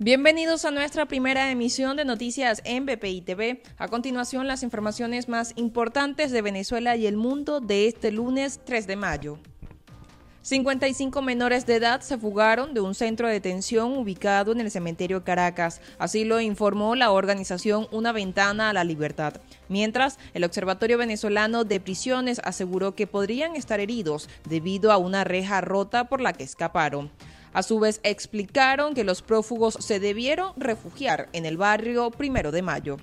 Bienvenidos a nuestra primera emisión de noticias en BPI TV. A continuación, las informaciones más importantes de Venezuela y el mundo de este lunes 3 de mayo. 55 menores de edad se fugaron de un centro de detención ubicado en el cementerio Caracas. Así lo informó la organización Una Ventana a la Libertad. Mientras, el Observatorio Venezolano de Prisiones aseguró que podrían estar heridos debido a una reja rota por la que escaparon. A su vez, explicaron que los prófugos se debieron refugiar en el barrio Primero de Mayo.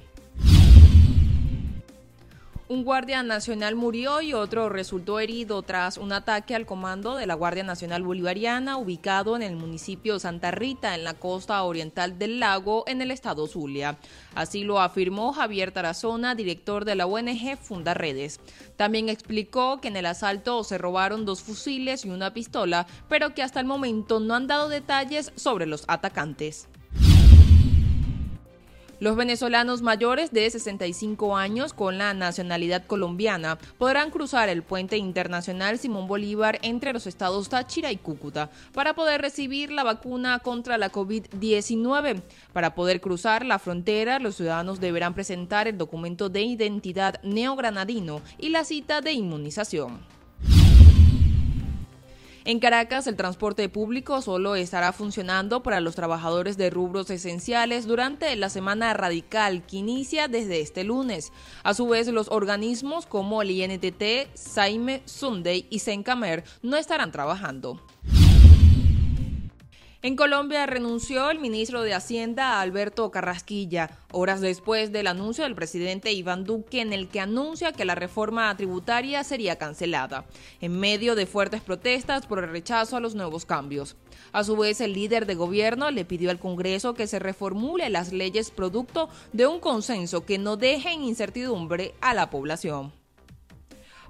Un guardia nacional murió y otro resultó herido tras un ataque al comando de la Guardia Nacional Bolivariana ubicado en el municipio Santa Rita, en la costa oriental del lago, en el estado Zulia. Así lo afirmó Javier Tarazona, director de la ONG Funda Redes. También explicó que en el asalto se robaron dos fusiles y una pistola, pero que hasta el momento no han dado detalles sobre los atacantes. Los venezolanos mayores de 65 años con la nacionalidad colombiana podrán cruzar el puente internacional Simón Bolívar entre los estados Táchira y Cúcuta para poder recibir la vacuna contra la COVID-19. Para poder cruzar la frontera, los ciudadanos deberán presentar el documento de identidad neogranadino y la cita de inmunización. En Caracas, el transporte público solo estará funcionando para los trabajadores de rubros esenciales durante la semana radical que inicia desde este lunes. A su vez, los organismos como el INTT, Saime, Sunday y Sencamer no estarán trabajando. En Colombia renunció el ministro de Hacienda Alberto Carrasquilla, horas después del anuncio del presidente Iván Duque en el que anuncia que la reforma tributaria sería cancelada, en medio de fuertes protestas por el rechazo a los nuevos cambios. A su vez, el líder de gobierno le pidió al Congreso que se reformule las leyes producto de un consenso que no deje en incertidumbre a la población.